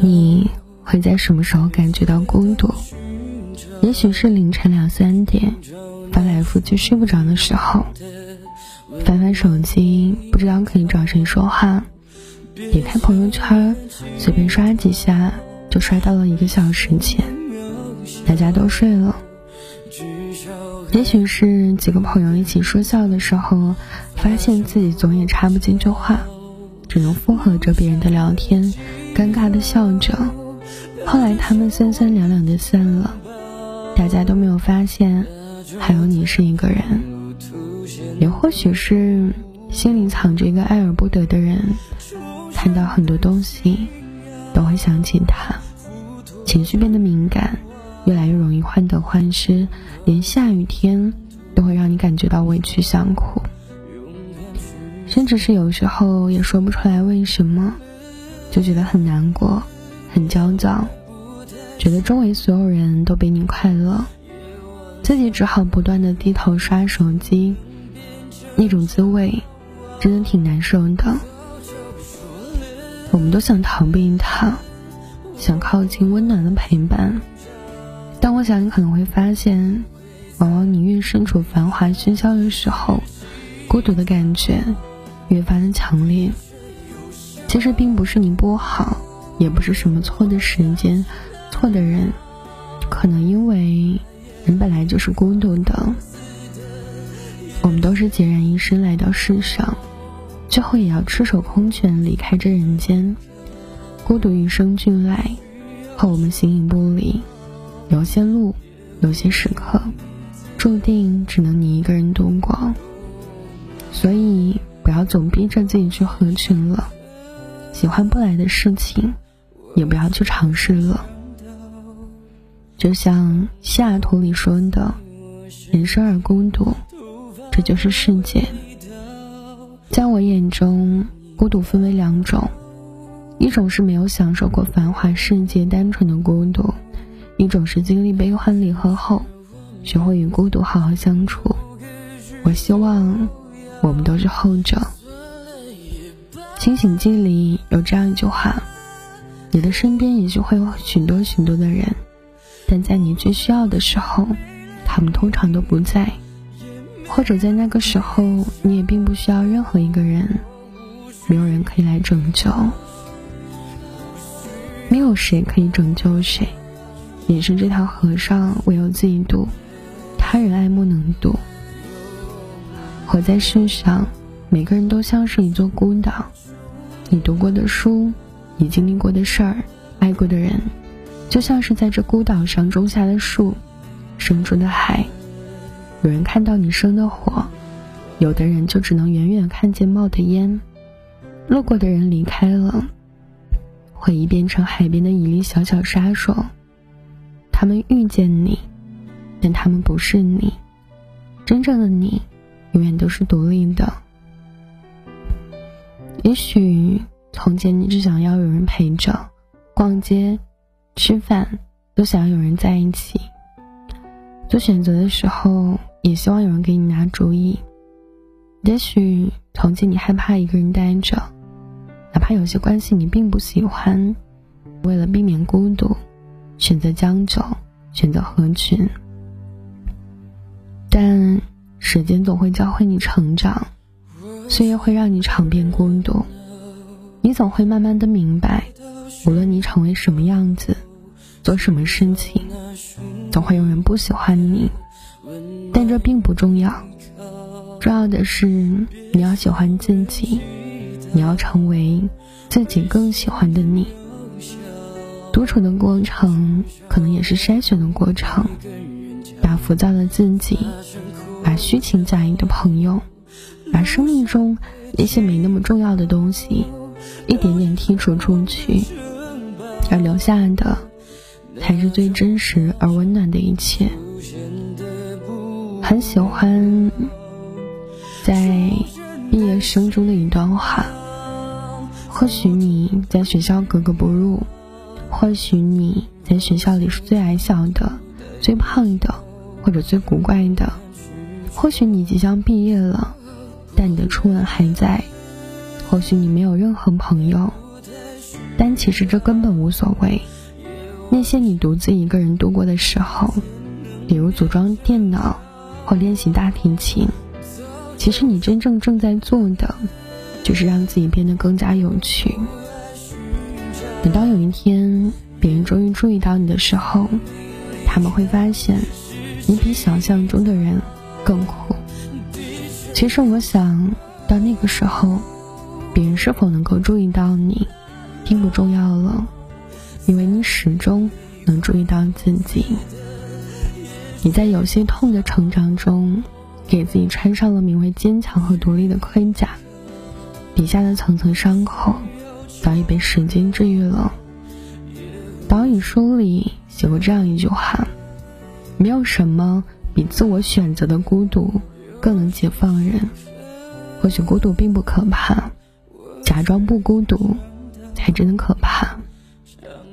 你会在什么时候感觉到孤独？也许是凌晨两三点，翻来覆去睡不着的时候，翻翻手机，不知道可以找谁说话，点开朋友圈，随便刷几下，就刷到了一个小时前，大家都睡了。也许是几个朋友一起说笑的时候，发现自己总也插不进去话，只能附和着别人的聊天，尴尬的笑着。后来他们三三两两的散了，大家都没有发现还有你是一个人。也或许是心里藏着一个爱而不得的人，看到很多东西都会想起他，情绪变得敏感。越来越容易患得患失，连下雨天都会让你感觉到委屈想哭，甚至是有时候也说不出来为什么，就觉得很难过、很焦躁，觉得周围所有人都比你快乐，自己只好不断的低头刷手机，那种滋味真的挺难受的。我们都想逃避他，想靠近温暖的陪伴。但我想，你可能会发现，往往你越身处繁华喧嚣的时候，孤独的感觉越发的强烈。其实并不是你不好，也不是什么错的时间、错的人，可能因为人本来就是孤独的。我们都是孑然一身来到世上，最后也要赤手空拳离开这人间。孤独与生俱来，和我们形影不离。有些路，有些时刻，注定只能你一个人度过。所以，不要总逼着自己去合群了。喜欢不来的事情，也不要去尝试了。就像西雅图里说的：“人生而孤独，这就是世界。”在我眼中，孤独分为两种，一种是没有享受过繁华世界单纯的孤独。一种是经历悲欢离合后，学会与孤独好好相处。我希望我们都是后者。《清醒记》里有这样一句话：你的身边也许会有许多许多的人，但在你最需要的时候，他们通常都不在，或者在那个时候，你也并不需要任何一个人，没有人可以来拯救，没有谁可以拯救谁。也是这条河上，唯有自己渡，他人爱莫能渡。活在世上，每个人都像是一座孤岛。你读过的书，你经历过的事儿，爱过的人，就像是在这孤岛上种下的树，生出的海。有人看到你生的火，有的人就只能远远看见冒的烟。路过的人离开了，回忆变成海边的一粒小小沙，说。他们遇见你，但他们不是你。真正的你，永远都是独立的。也许从前你只想要有人陪着，逛街、吃饭，都想要有人在一起。做选择的时候，也希望有人给你拿主意。也许从前你害怕一个人待着，哪怕有些关系你并不喜欢，为了避免孤独。选择将就，选择合群，但时间总会教会你成长，岁月会让你尝遍孤独，你总会慢慢的明白，无论你成为什么样子，做什么事情，总会有人不喜欢你，但这并不重要，重要的是你要喜欢自己，你要成为自己更喜欢的你。独处的过程，可能也是筛选的过程。把浮躁的自己，把虚情假意的朋友，把生命中那些没那么重要的东西，一点点剔除出去，而留下的，才是最真实而温暖的一切。很喜欢在毕业生中的一段话：或许你在学校格格不入。或许你在学校里是最矮小的、最胖的，或者最古怪的。或许你即将毕业了，但你的初吻还在。或许你没有任何朋友，但其实这根本无所谓。那些你独自一个人度过的时候，比如组装电脑或练习大提琴，其实你真正正在做的，就是让自己变得更加有趣。等到有一天别人终于注意到你的时候，他们会发现你比想象中的人更酷。其实我想到那个时候，别人是否能够注意到你，并不重要了。因为你始终能注意到自己，你在有些痛的成长中，给自己穿上了名为坚强和独立的盔甲，底下的层层伤口早已被时间治愈了。导演书里写过这样一句话：没有什么比自我选择的孤独更能解放人。或许孤独并不可怕，假装不孤独才真的可怕。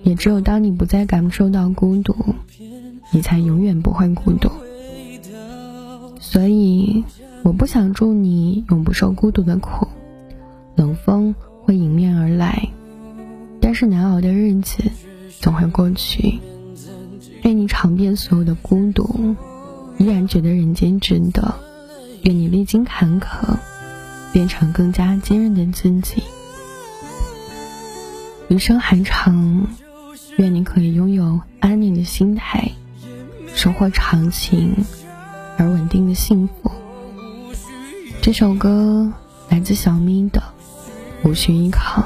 也只有当你不再感受到孤独，你才永远不会孤独。所以，我不想祝你永不受孤独的苦。冷风会迎面而来，但是难熬的日子总会过去。愿你尝遍所有的孤独，依然觉得人间值得。愿你历经坎坷，变成更加坚韧的自己。余生还长。愿你可以拥有安宁的心态，收获长情而稳定的幸福。这首歌来自小咪的《无需依靠》。